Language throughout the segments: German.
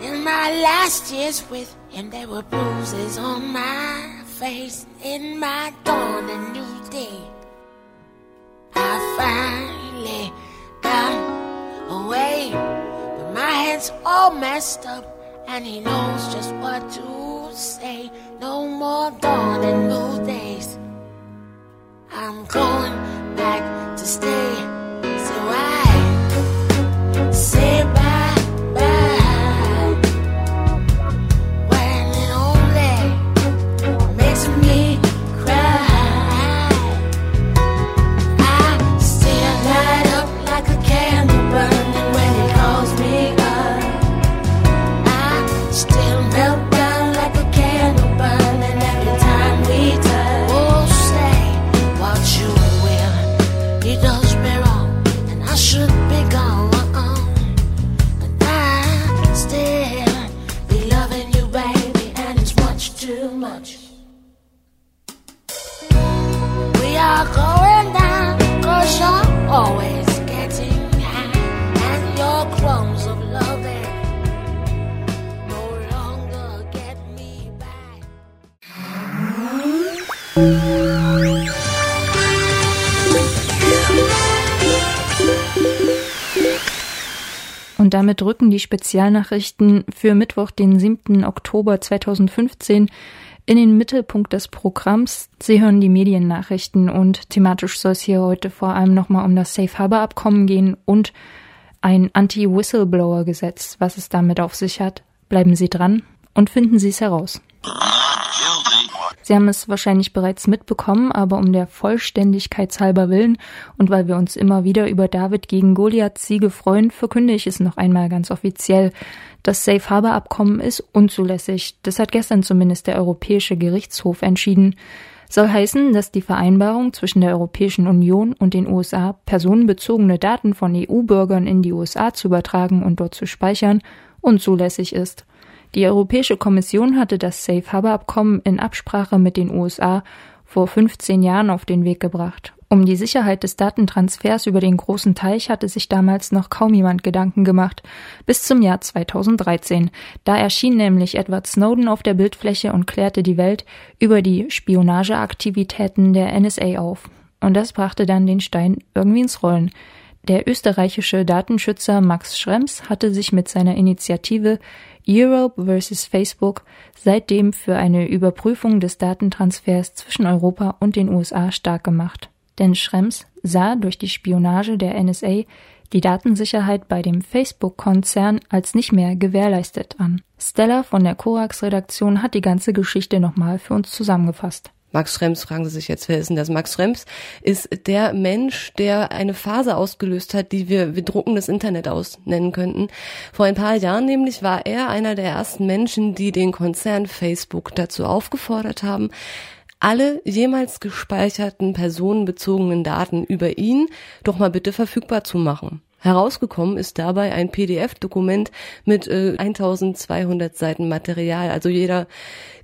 In my last years with him, there were bruises on my face. In my dawn, a new day. I finally got away, but my head's all messed up, and he knows just what to say. No more dawn and new days. I'm going back to stay. Und damit rücken die Spezialnachrichten für Mittwoch, den 7. Oktober 2015 in den Mittelpunkt des Programms. Sie hören die Mediennachrichten und thematisch soll es hier heute vor allem nochmal um das Safe Harbor Abkommen gehen und ein Anti-Whistleblower-Gesetz. Was es damit auf sich hat, bleiben Sie dran und finden Sie es heraus. Sie haben es wahrscheinlich bereits mitbekommen, aber um der Vollständigkeit halber willen und weil wir uns immer wieder über David gegen Goliath Siege freuen, verkünde ich es noch einmal ganz offiziell. Das Safe Harbor Abkommen ist unzulässig. Das hat gestern zumindest der Europäische Gerichtshof entschieden. Soll heißen, dass die Vereinbarung zwischen der Europäischen Union und den USA, personenbezogene Daten von EU-Bürgern in die USA zu übertragen und dort zu speichern, unzulässig ist. Die Europäische Kommission hatte das Safe Harbor Abkommen in Absprache mit den USA vor 15 Jahren auf den Weg gebracht. Um die Sicherheit des Datentransfers über den großen Teich hatte sich damals noch kaum jemand Gedanken gemacht, bis zum Jahr 2013. Da erschien nämlich Edward Snowden auf der Bildfläche und klärte die Welt über die Spionageaktivitäten der NSA auf. Und das brachte dann den Stein irgendwie ins Rollen. Der österreichische Datenschützer Max Schrems hatte sich mit seiner Initiative Europe vs. Facebook seitdem für eine Überprüfung des Datentransfers zwischen Europa und den USA stark gemacht. Denn Schrems sah durch die Spionage der NSA die Datensicherheit bei dem Facebook-Konzern als nicht mehr gewährleistet an. Stella von der Korax-Redaktion hat die ganze Geschichte nochmal für uns zusammengefasst. Max Schrems, fragen Sie sich jetzt, wer ist denn das? Max Schrems ist der Mensch, der eine Phase ausgelöst hat, die wir, wir druckendes Internet aus nennen könnten. Vor ein paar Jahren nämlich war er einer der ersten Menschen, die den Konzern Facebook dazu aufgefordert haben, alle jemals gespeicherten personenbezogenen Daten über ihn doch mal bitte verfügbar zu machen. Herausgekommen ist dabei ein PDF-Dokument mit äh, 1200 Seiten Material. Also jeder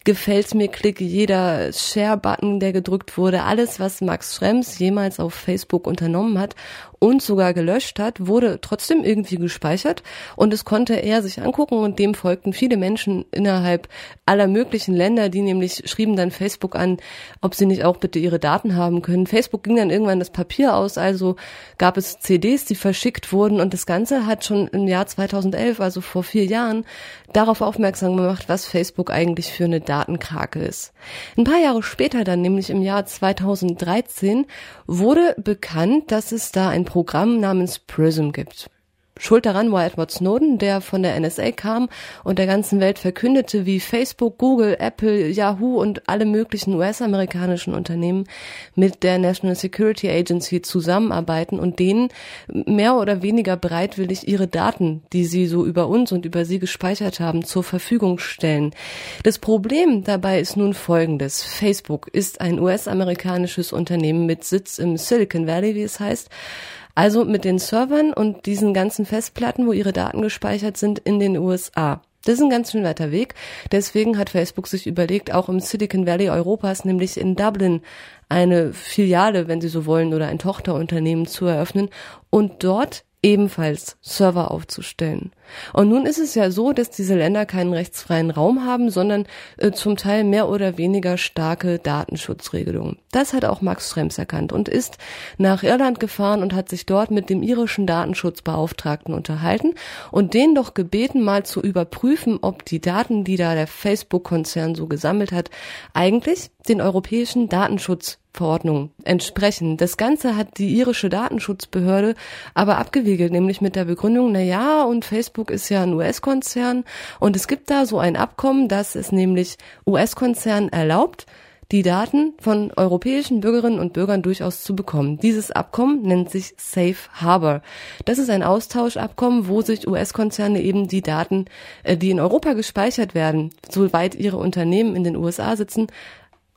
gefällt mir Klick, jeder Share-Button, der gedrückt wurde, alles, was Max Schrems jemals auf Facebook unternommen hat und sogar gelöscht hat, wurde trotzdem irgendwie gespeichert und es konnte er sich angucken und dem folgten viele Menschen innerhalb aller möglichen Länder, die nämlich schrieben dann Facebook an, ob sie nicht auch bitte ihre Daten haben können. Facebook ging dann irgendwann das Papier aus, also gab es CDs, die verschickt wurden und das Ganze hat schon im Jahr 2011, also vor vier Jahren, darauf aufmerksam gemacht, was Facebook eigentlich für eine Datenkrake ist. Ein paar Jahre später dann, nämlich im Jahr 2013, wurde bekannt, dass es da ein Programm namens Prism gibt. Schuld daran war Edward Snowden, der von der NSA kam und der ganzen Welt verkündete, wie Facebook, Google, Apple, Yahoo und alle möglichen US-amerikanischen Unternehmen mit der National Security Agency zusammenarbeiten und denen mehr oder weniger bereitwillig ihre Daten, die sie so über uns und über sie gespeichert haben, zur Verfügung stellen. Das Problem dabei ist nun folgendes. Facebook ist ein US-amerikanisches Unternehmen mit Sitz im Silicon Valley, wie es heißt, also mit den Servern und diesen ganzen Festplatten, wo ihre Daten gespeichert sind, in den USA. Das ist ein ganz schön weiter Weg. Deswegen hat Facebook sich überlegt, auch im Silicon Valley Europas, nämlich in Dublin, eine Filiale, wenn Sie so wollen, oder ein Tochterunternehmen zu eröffnen und dort ebenfalls Server aufzustellen. Und nun ist es ja so, dass diese Länder keinen rechtsfreien Raum haben, sondern äh, zum Teil mehr oder weniger starke Datenschutzregelungen. Das hat auch Max Schrems erkannt und ist nach Irland gefahren und hat sich dort mit dem irischen Datenschutzbeauftragten unterhalten und den doch gebeten, mal zu überprüfen, ob die Daten, die da der Facebook-Konzern so gesammelt hat, eigentlich den europäischen Datenschutzverordnungen entsprechen. Das Ganze hat die irische Datenschutzbehörde aber abgewiegelt, nämlich mit der Begründung, na ja, und Facebook ist ja ein US-Konzern und es gibt da so ein Abkommen, das es nämlich US-Konzernen erlaubt, die Daten von europäischen Bürgerinnen und Bürgern durchaus zu bekommen. Dieses Abkommen nennt sich Safe Harbor. Das ist ein Austauschabkommen, wo sich US-Konzerne eben die Daten, äh, die in Europa gespeichert werden, soweit ihre Unternehmen in den USA sitzen,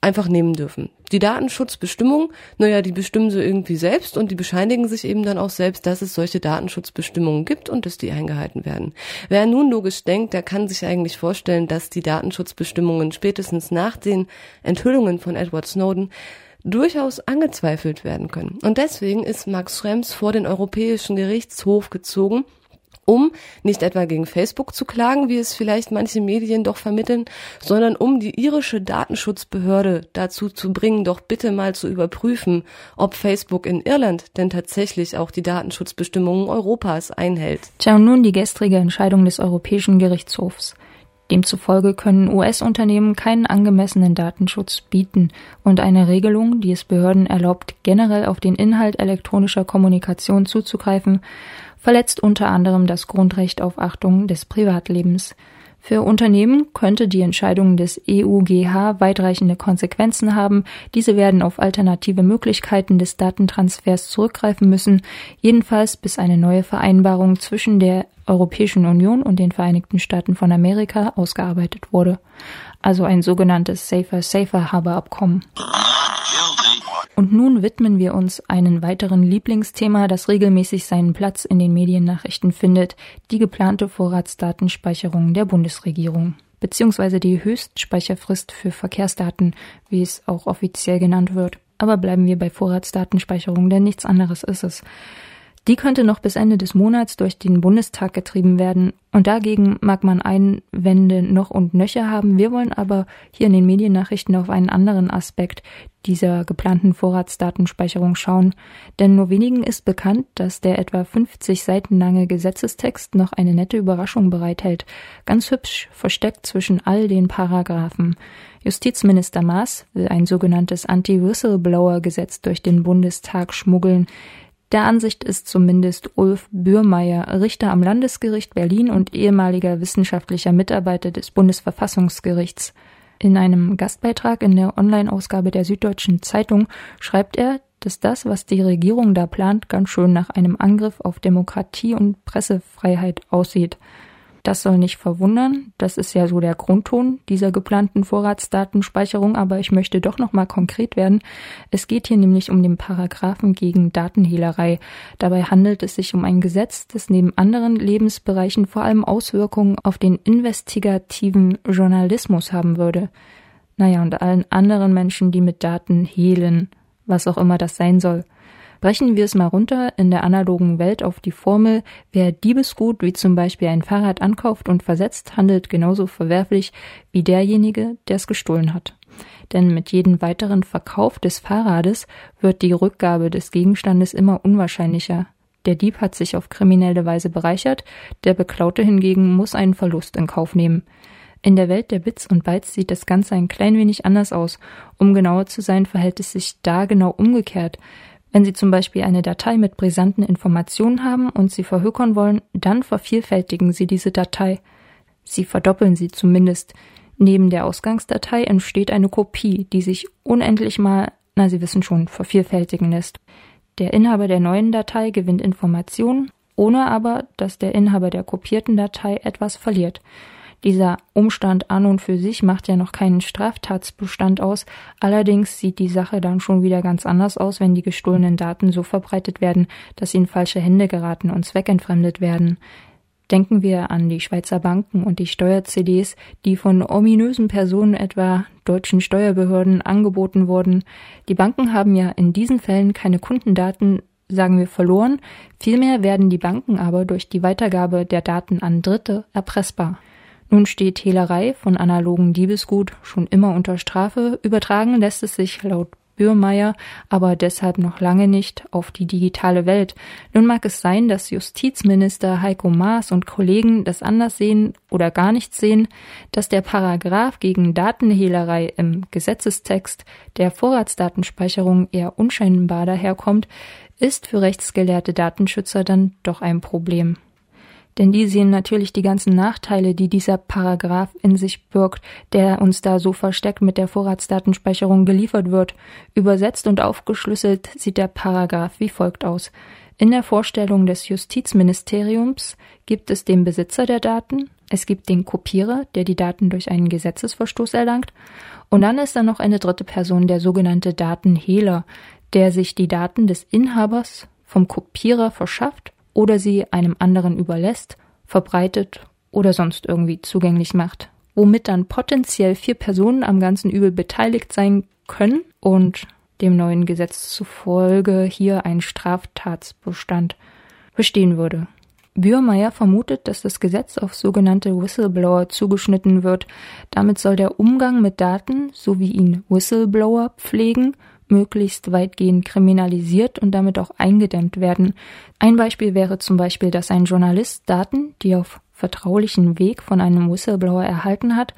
einfach nehmen dürfen. Die Datenschutzbestimmungen, naja, die bestimmen sie irgendwie selbst und die bescheinigen sich eben dann auch selbst, dass es solche Datenschutzbestimmungen gibt und dass die eingehalten werden. Wer nun logisch denkt, der kann sich eigentlich vorstellen, dass die Datenschutzbestimmungen spätestens nach den Enthüllungen von Edward Snowden durchaus angezweifelt werden können. Und deswegen ist Max Schrems vor den Europäischen Gerichtshof gezogen um nicht etwa gegen Facebook zu klagen, wie es vielleicht manche Medien doch vermitteln, sondern um die irische Datenschutzbehörde dazu zu bringen, doch bitte mal zu überprüfen, ob Facebook in Irland denn tatsächlich auch die Datenschutzbestimmungen Europas einhält. Tja, und nun die gestrige Entscheidung des Europäischen Gerichtshofs. Demzufolge können US-Unternehmen keinen angemessenen Datenschutz bieten und eine Regelung, die es Behörden erlaubt, generell auf den Inhalt elektronischer Kommunikation zuzugreifen, verletzt unter anderem das Grundrecht auf Achtung des Privatlebens. Für Unternehmen könnte die Entscheidung des EUGH weitreichende Konsequenzen haben. Diese werden auf alternative Möglichkeiten des Datentransfers zurückgreifen müssen, jedenfalls bis eine neue Vereinbarung zwischen der Europäischen Union und den Vereinigten Staaten von Amerika ausgearbeitet wurde. Also ein sogenanntes Safer Safer Harbor Abkommen. Und nun widmen wir uns einem weiteren Lieblingsthema, das regelmäßig seinen Platz in den Mediennachrichten findet, die geplante Vorratsdatenspeicherung der Bundesregierung beziehungsweise die Höchstspeicherfrist für Verkehrsdaten, wie es auch offiziell genannt wird. Aber bleiben wir bei Vorratsdatenspeicherung, denn nichts anderes ist es. Die könnte noch bis Ende des Monats durch den Bundestag getrieben werden. Und dagegen mag man Einwände noch und nöcher haben. Wir wollen aber hier in den Mediennachrichten auf einen anderen Aspekt dieser geplanten Vorratsdatenspeicherung schauen. Denn nur wenigen ist bekannt, dass der etwa 50 Seiten lange Gesetzestext noch eine nette Überraschung bereithält. Ganz hübsch versteckt zwischen all den Paragraphen. Justizminister Maas will ein sogenanntes Anti-Whistleblower-Gesetz durch den Bundestag schmuggeln. Der Ansicht ist zumindest Ulf Bürmeier, Richter am Landesgericht Berlin und ehemaliger wissenschaftlicher Mitarbeiter des Bundesverfassungsgerichts. In einem Gastbeitrag in der Online-Ausgabe der Süddeutschen Zeitung schreibt er, dass das, was die Regierung da plant, ganz schön nach einem Angriff auf Demokratie und Pressefreiheit aussieht. Das soll nicht verwundern. Das ist ja so der Grundton dieser geplanten Vorratsdatenspeicherung. Aber ich möchte doch noch mal konkret werden. Es geht hier nämlich um den Paragraphen gegen Datenhehlerei. Dabei handelt es sich um ein Gesetz, das neben anderen Lebensbereichen vor allem Auswirkungen auf den investigativen Journalismus haben würde. Naja, und allen anderen Menschen, die mit Daten hehlen, was auch immer das sein soll. Brechen wir es mal runter in der analogen Welt auf die Formel, wer Diebesgut wie zum Beispiel ein Fahrrad ankauft und versetzt, handelt genauso verwerflich wie derjenige, der es gestohlen hat. Denn mit jedem weiteren Verkauf des Fahrrades wird die Rückgabe des Gegenstandes immer unwahrscheinlicher. Der Dieb hat sich auf kriminelle Weise bereichert, der Beklaute hingegen muss einen Verlust in Kauf nehmen. In der Welt der Bits und Bytes sieht das Ganze ein klein wenig anders aus. Um genauer zu sein, verhält es sich da genau umgekehrt. Wenn Sie zum Beispiel eine Datei mit brisanten Informationen haben und sie verhökern wollen, dann vervielfältigen Sie diese Datei. Sie verdoppeln sie zumindest. Neben der Ausgangsdatei entsteht eine Kopie, die sich unendlich mal, na Sie wissen schon, vervielfältigen lässt. Der Inhaber der neuen Datei gewinnt Informationen, ohne aber, dass der Inhaber der kopierten Datei etwas verliert. Dieser Umstand an und für sich macht ja noch keinen Straftatsbestand aus, allerdings sieht die Sache dann schon wieder ganz anders aus, wenn die gestohlenen Daten so verbreitet werden, dass sie in falsche Hände geraten und zweckentfremdet werden. Denken wir an die Schweizer Banken und die Steuer-CDs, die von ominösen Personen etwa deutschen Steuerbehörden angeboten wurden. Die Banken haben ja in diesen Fällen keine Kundendaten, sagen wir verloren, vielmehr werden die Banken aber durch die Weitergabe der Daten an Dritte erpressbar. Nun steht Hehlerei von analogen Diebesgut schon immer unter Strafe, übertragen lässt es sich laut Bürmeier aber deshalb noch lange nicht auf die digitale Welt. Nun mag es sein, dass Justizminister Heiko Maas und Kollegen das anders sehen oder gar nicht sehen, dass der Paragraph gegen Datenhehlerei im Gesetzestext der Vorratsdatenspeicherung eher unscheinbar daherkommt, ist für rechtsgelehrte Datenschützer dann doch ein Problem denn die sehen natürlich die ganzen Nachteile, die dieser Paragraph in sich birgt, der uns da so versteckt mit der Vorratsdatenspeicherung geliefert wird. Übersetzt und aufgeschlüsselt sieht der Paragraph wie folgt aus. In der Vorstellung des Justizministeriums gibt es den Besitzer der Daten, es gibt den Kopierer, der die Daten durch einen Gesetzesverstoß erlangt, und dann ist da noch eine dritte Person, der sogenannte Datenhehler, der sich die Daten des Inhabers vom Kopierer verschafft oder sie einem anderen überlässt, verbreitet oder sonst irgendwie zugänglich macht, womit dann potenziell vier Personen am ganzen Übel beteiligt sein können und dem neuen Gesetz zufolge hier ein Straftatsbestand bestehen würde. Bührmeier vermutet, dass das Gesetz auf sogenannte Whistleblower zugeschnitten wird. Damit soll der Umgang mit Daten, so wie ihn Whistleblower pflegen, möglichst weitgehend kriminalisiert und damit auch eingedämmt werden. Ein Beispiel wäre zum Beispiel, dass ein Journalist Daten, die auf vertraulichen Weg von einem Whistleblower erhalten hat,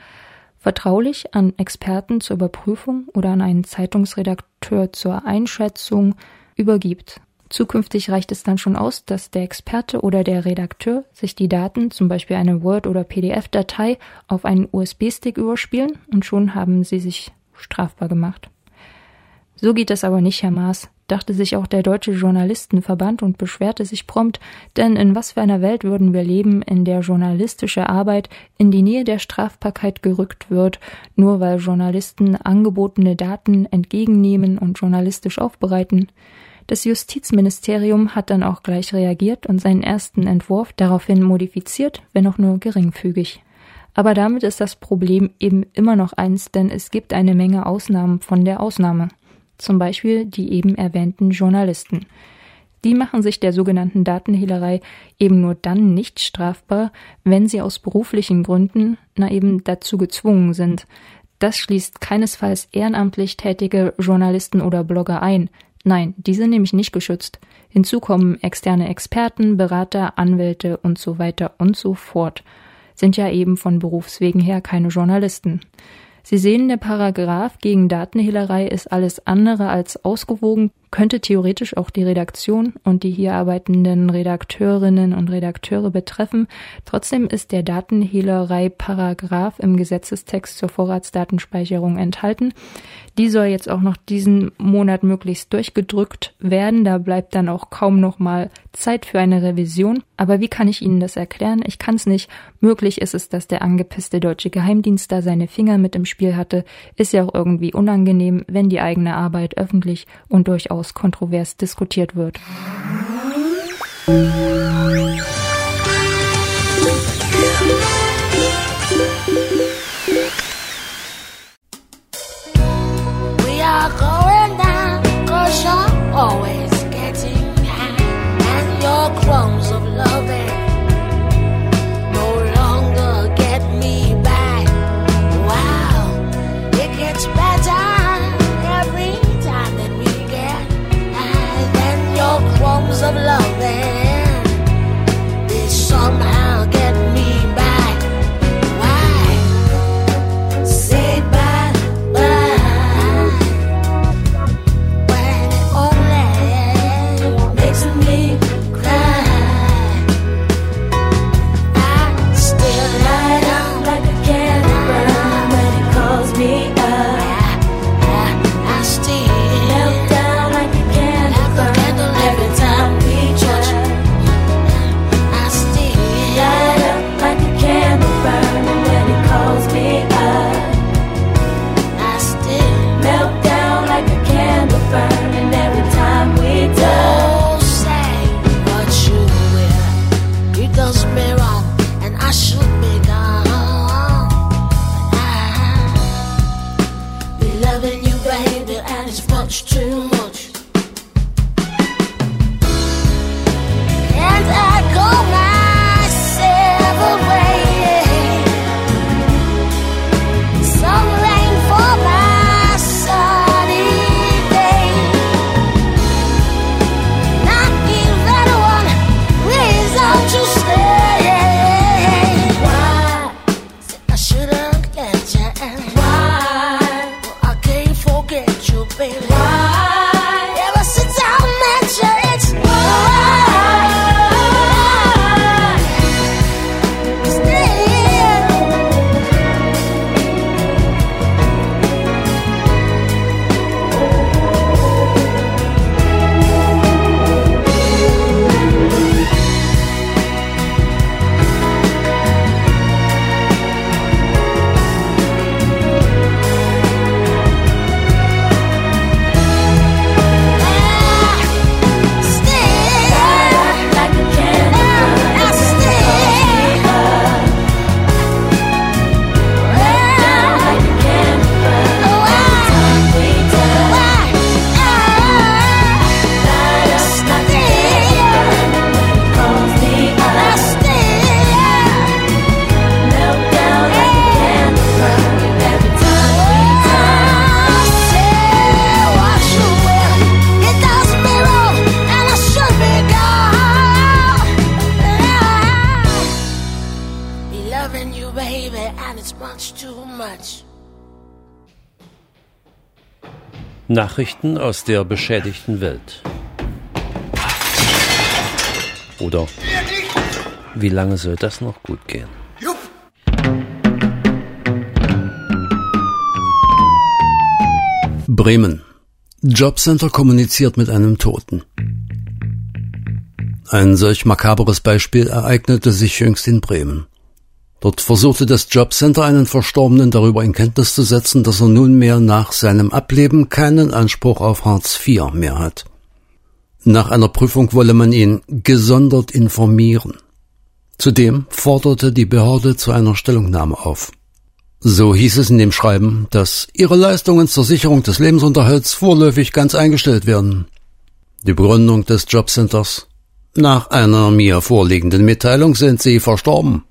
vertraulich an Experten zur Überprüfung oder an einen Zeitungsredakteur zur Einschätzung übergibt. Zukünftig reicht es dann schon aus, dass der Experte oder der Redakteur sich die Daten, zum Beispiel eine Word- oder PDF-Datei, auf einen USB-Stick überspielen und schon haben sie sich strafbar gemacht. So geht es aber nicht, Herr Maas, dachte sich auch der Deutsche Journalistenverband und beschwerte sich prompt, denn in was für einer Welt würden wir leben, in der journalistische Arbeit in die Nähe der Strafbarkeit gerückt wird, nur weil Journalisten angebotene Daten entgegennehmen und journalistisch aufbereiten. Das Justizministerium hat dann auch gleich reagiert und seinen ersten Entwurf daraufhin modifiziert, wenn auch nur geringfügig. Aber damit ist das Problem eben immer noch eins, denn es gibt eine Menge Ausnahmen von der Ausnahme zum Beispiel die eben erwähnten Journalisten. Die machen sich der sogenannten Datenhehlerei eben nur dann nicht strafbar, wenn sie aus beruflichen Gründen na eben dazu gezwungen sind. Das schließt keinesfalls ehrenamtlich tätige Journalisten oder Blogger ein. Nein, die sind nämlich nicht geschützt. Hinzu kommen externe Experten, Berater, Anwälte und so weiter und so fort. Sind ja eben von Berufswegen her keine Journalisten. Sie sehen, der Paragraph gegen Datenhehlerei ist alles andere als ausgewogen, könnte theoretisch auch die Redaktion und die hier arbeitenden Redakteurinnen und Redakteure betreffen. Trotzdem ist der Datenhehlerei-Paragraph im Gesetzestext zur Vorratsdatenspeicherung enthalten. Die soll jetzt auch noch diesen Monat möglichst durchgedrückt werden. Da bleibt dann auch kaum noch mal Zeit für eine Revision. Aber wie kann ich Ihnen das erklären? Ich kann es nicht. Möglich ist es, dass der angepisste deutsche Geheimdienst da seine Finger mit im Spiel hatte. Ist ja auch irgendwie unangenehm, wenn die eigene Arbeit öffentlich und durchaus kontrovers diskutiert wird. Nachrichten aus der beschädigten Welt. Oder wie lange soll das noch gut gehen? Bremen. Jobcenter kommuniziert mit einem Toten. Ein solch makaberes Beispiel ereignete sich jüngst in Bremen. Dort versuchte das Jobcenter einen Verstorbenen darüber in Kenntnis zu setzen, dass er nunmehr nach seinem Ableben keinen Anspruch auf Hartz IV mehr hat. Nach einer Prüfung wolle man ihn gesondert informieren. Zudem forderte die Behörde zu einer Stellungnahme auf. So hieß es in dem Schreiben, dass ihre Leistungen zur Sicherung des Lebensunterhalts vorläufig ganz eingestellt werden. Die Begründung des Jobcenters nach einer mir vorliegenden Mitteilung sind Sie verstorben.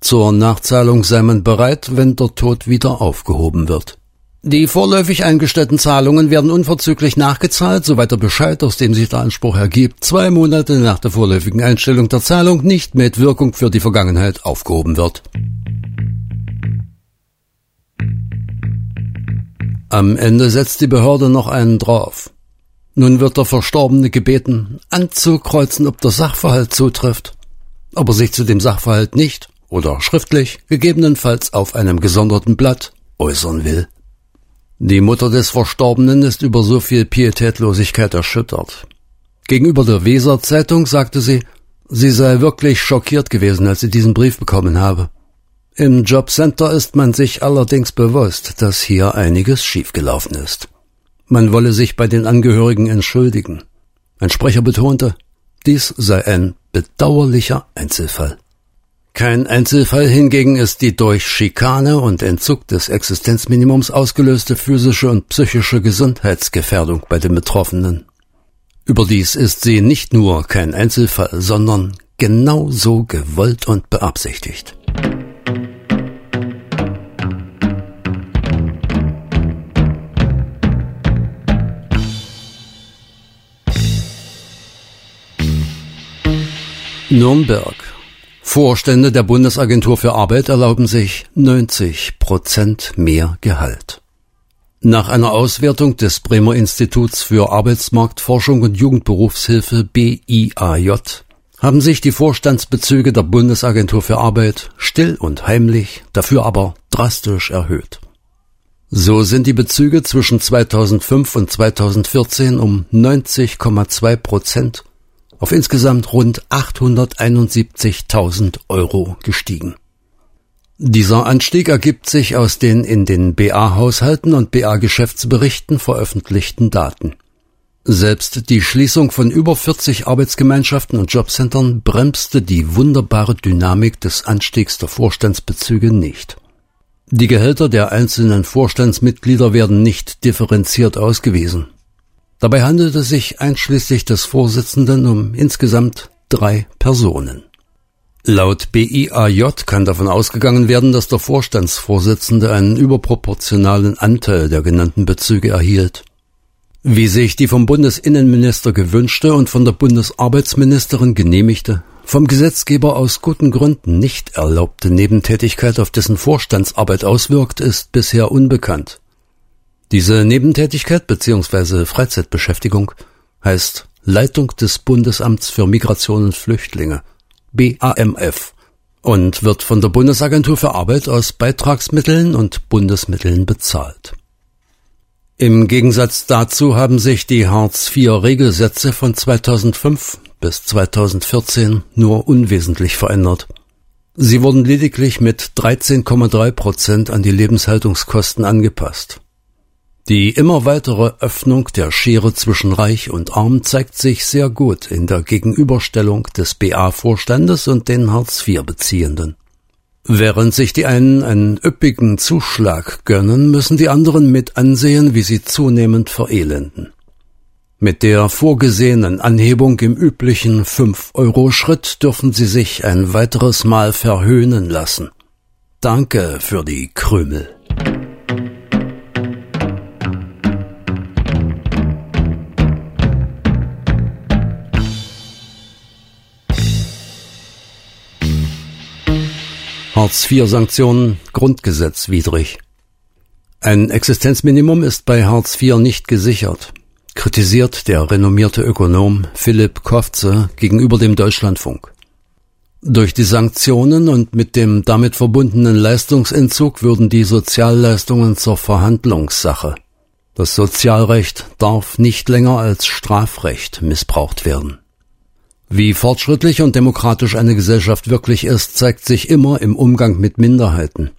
Zur Nachzahlung sei man bereit, wenn der Tod wieder aufgehoben wird. Die vorläufig eingestellten Zahlungen werden unverzüglich nachgezahlt, soweit der Bescheid, aus dem sich der Anspruch ergibt, zwei Monate nach der vorläufigen Einstellung der Zahlung nicht mit Wirkung für die Vergangenheit aufgehoben wird. Am Ende setzt die Behörde noch einen drauf. Nun wird der Verstorbene gebeten, anzukreuzen, ob der Sachverhalt zutrifft. Ob er sich zu dem Sachverhalt nicht oder schriftlich, gegebenenfalls auf einem gesonderten Blatt, äußern will. Die Mutter des Verstorbenen ist über so viel Pietätlosigkeit erschüttert. Gegenüber der Weser Zeitung sagte sie, sie sei wirklich schockiert gewesen, als sie diesen Brief bekommen habe. Im Jobcenter ist man sich allerdings bewusst, dass hier einiges schiefgelaufen ist. Man wolle sich bei den Angehörigen entschuldigen. Ein Sprecher betonte, dies sei ein bedauerlicher Einzelfall. Kein Einzelfall hingegen ist die durch Schikane und Entzug des Existenzminimums ausgelöste physische und psychische Gesundheitsgefährdung bei den Betroffenen. Überdies ist sie nicht nur kein Einzelfall, sondern genauso gewollt und beabsichtigt. Nürnberg. Vorstände der Bundesagentur für Arbeit erlauben sich 90 Prozent mehr Gehalt. Nach einer Auswertung des Bremer Instituts für Arbeitsmarktforschung und Jugendberufshilfe BIAJ haben sich die Vorstandsbezüge der Bundesagentur für Arbeit still und heimlich, dafür aber drastisch erhöht. So sind die Bezüge zwischen 2005 und 2014 um 90,2 Prozent auf insgesamt rund 871.000 Euro gestiegen. Dieser Anstieg ergibt sich aus den in den BA-Haushalten und BA-Geschäftsberichten veröffentlichten Daten. Selbst die Schließung von über 40 Arbeitsgemeinschaften und Jobcentern bremste die wunderbare Dynamik des Anstiegs der Vorstandsbezüge nicht. Die Gehälter der einzelnen Vorstandsmitglieder werden nicht differenziert ausgewiesen. Dabei handelt es sich einschließlich des Vorsitzenden um insgesamt drei Personen. Laut BIAJ kann davon ausgegangen werden, dass der Vorstandsvorsitzende einen überproportionalen Anteil der genannten Bezüge erhielt. Wie sich die vom Bundesinnenminister gewünschte und von der Bundesarbeitsministerin genehmigte, vom Gesetzgeber aus guten Gründen nicht erlaubte Nebentätigkeit auf dessen Vorstandsarbeit auswirkt, ist bisher unbekannt. Diese Nebentätigkeit bzw. Freizeitbeschäftigung heißt Leitung des Bundesamts für Migration und Flüchtlinge BAMF und wird von der Bundesagentur für Arbeit aus Beitragsmitteln und Bundesmitteln bezahlt. Im Gegensatz dazu haben sich die Hartz-IV-Regelsätze von 2005 bis 2014 nur unwesentlich verändert. Sie wurden lediglich mit 13,3 Prozent an die Lebenshaltungskosten angepasst. Die immer weitere Öffnung der Schere zwischen Reich und Arm zeigt sich sehr gut in der Gegenüberstellung des BA-Vorstandes und den Hartz-IV-Beziehenden. Während sich die einen einen üppigen Zuschlag gönnen, müssen die anderen mit ansehen, wie sie zunehmend verelenden. Mit der vorgesehenen Anhebung im üblichen 5-Euro-Schritt dürfen sie sich ein weiteres Mal verhöhnen lassen. Danke für die Krümel. Hartz-IV-Sanktionen grundgesetzwidrig. Ein Existenzminimum ist bei Hartz IV nicht gesichert, kritisiert der renommierte Ökonom Philipp Kofze gegenüber dem Deutschlandfunk. Durch die Sanktionen und mit dem damit verbundenen Leistungsentzug würden die Sozialleistungen zur Verhandlungssache. Das Sozialrecht darf nicht länger als Strafrecht missbraucht werden. Wie fortschrittlich und demokratisch eine Gesellschaft wirklich ist, zeigt sich immer im Umgang mit Minderheiten.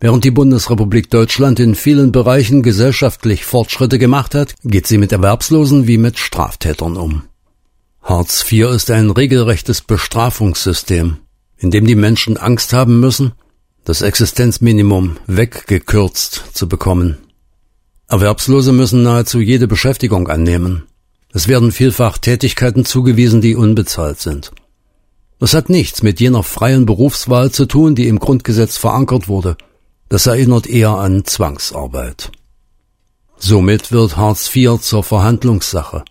Während die Bundesrepublik Deutschland in vielen Bereichen gesellschaftlich Fortschritte gemacht hat, geht sie mit Erwerbslosen wie mit Straftätern um. Hartz IV ist ein regelrechtes Bestrafungssystem, in dem die Menschen Angst haben müssen, das Existenzminimum weggekürzt zu bekommen. Erwerbslose müssen nahezu jede Beschäftigung annehmen. Es werden vielfach Tätigkeiten zugewiesen, die unbezahlt sind. Das hat nichts mit jener freien Berufswahl zu tun, die im Grundgesetz verankert wurde. Das erinnert eher an Zwangsarbeit. Somit wird Hartz IV zur Verhandlungssache.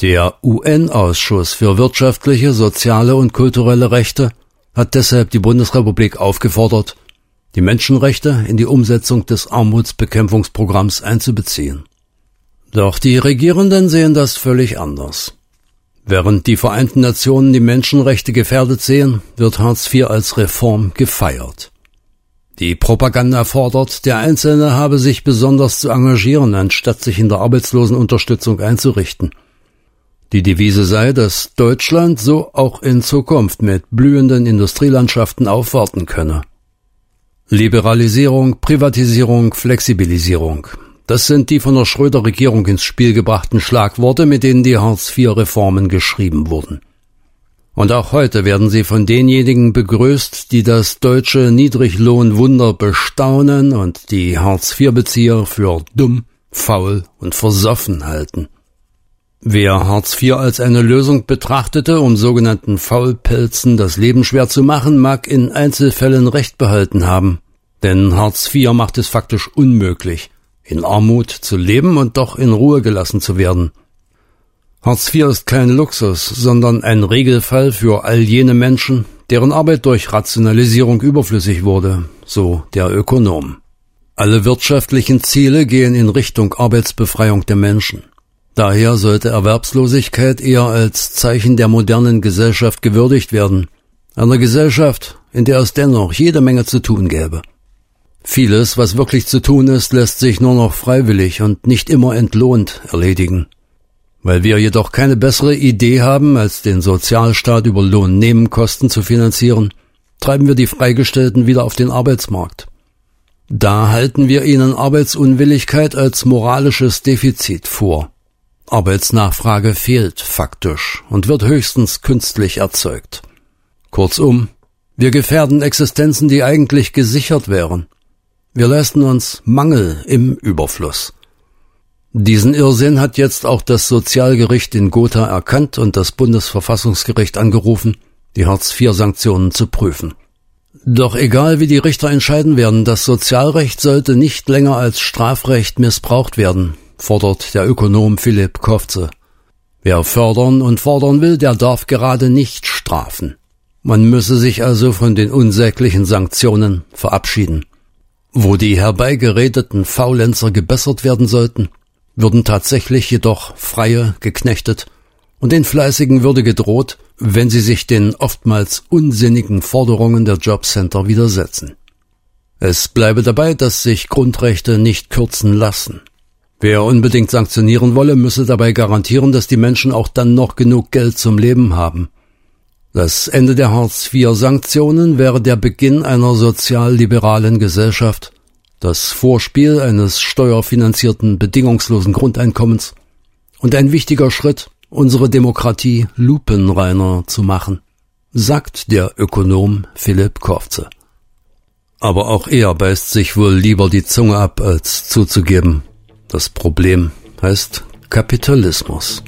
Der UN-Ausschuss für wirtschaftliche, soziale und kulturelle Rechte hat deshalb die Bundesrepublik aufgefordert, die Menschenrechte in die Umsetzung des Armutsbekämpfungsprogramms einzubeziehen. Doch die Regierenden sehen das völlig anders. Während die Vereinten Nationen die Menschenrechte gefährdet sehen, wird Hartz IV als Reform gefeiert. Die Propaganda fordert, der Einzelne habe sich besonders zu engagieren, anstatt sich in der Arbeitslosenunterstützung einzurichten. Die Devise sei, dass Deutschland so auch in Zukunft mit blühenden Industrielandschaften aufwarten könne. Liberalisierung, Privatisierung, Flexibilisierung. Das sind die von der Schröder-Regierung ins Spiel gebrachten Schlagworte, mit denen die Hartz-IV-Reformen geschrieben wurden. Und auch heute werden sie von denjenigen begrüßt, die das deutsche Niedriglohnwunder bestaunen und die Hartz-IV-Bezieher für dumm, faul und versoffen halten. Wer Hartz IV als eine Lösung betrachtete, um sogenannten Faulpelzen das Leben schwer zu machen, mag in Einzelfällen Recht behalten haben. Denn Hartz IV macht es faktisch unmöglich, in Armut zu leben und doch in Ruhe gelassen zu werden. Hartz IV ist kein Luxus, sondern ein Regelfall für all jene Menschen, deren Arbeit durch Rationalisierung überflüssig wurde, so der Ökonom. Alle wirtschaftlichen Ziele gehen in Richtung Arbeitsbefreiung der Menschen. Daher sollte Erwerbslosigkeit eher als Zeichen der modernen Gesellschaft gewürdigt werden, einer Gesellschaft, in der es dennoch jede Menge zu tun gäbe. Vieles, was wirklich zu tun ist, lässt sich nur noch freiwillig und nicht immer entlohnt erledigen. Weil wir jedoch keine bessere Idee haben, als den Sozialstaat über Lohnnebenkosten zu finanzieren, treiben wir die Freigestellten wieder auf den Arbeitsmarkt. Da halten wir ihnen Arbeitsunwilligkeit als moralisches Defizit vor. Arbeitsnachfrage fehlt faktisch und wird höchstens künstlich erzeugt. Kurzum, wir gefährden Existenzen, die eigentlich gesichert wären. Wir leisten uns Mangel im Überfluss. Diesen Irrsinn hat jetzt auch das Sozialgericht in Gotha erkannt und das Bundesverfassungsgericht angerufen, die Hartz-IV-Sanktionen zu prüfen. Doch egal wie die Richter entscheiden werden, das Sozialrecht sollte nicht länger als Strafrecht missbraucht werden, fordert der Ökonom Philipp Kofze. Wer fördern und fordern will, der darf gerade nicht strafen. Man müsse sich also von den unsäglichen Sanktionen verabschieden. Wo die herbeigeredeten Faulenzer gebessert werden sollten, würden tatsächlich jedoch Freie geknechtet und den Fleißigen würde gedroht, wenn sie sich den oftmals unsinnigen Forderungen der Jobcenter widersetzen. Es bleibe dabei, dass sich Grundrechte nicht kürzen lassen. Wer unbedingt sanktionieren wolle, müsse dabei garantieren, dass die Menschen auch dann noch genug Geld zum Leben haben. Das Ende der Hartz-IV-Sanktionen wäre der Beginn einer sozialliberalen Gesellschaft, das Vorspiel eines steuerfinanzierten bedingungslosen Grundeinkommens und ein wichtiger Schritt, unsere Demokratie lupenreiner zu machen, sagt der Ökonom Philipp Korfze. Aber auch er beißt sich wohl lieber die Zunge ab, als zuzugeben. Das Problem heißt Kapitalismus.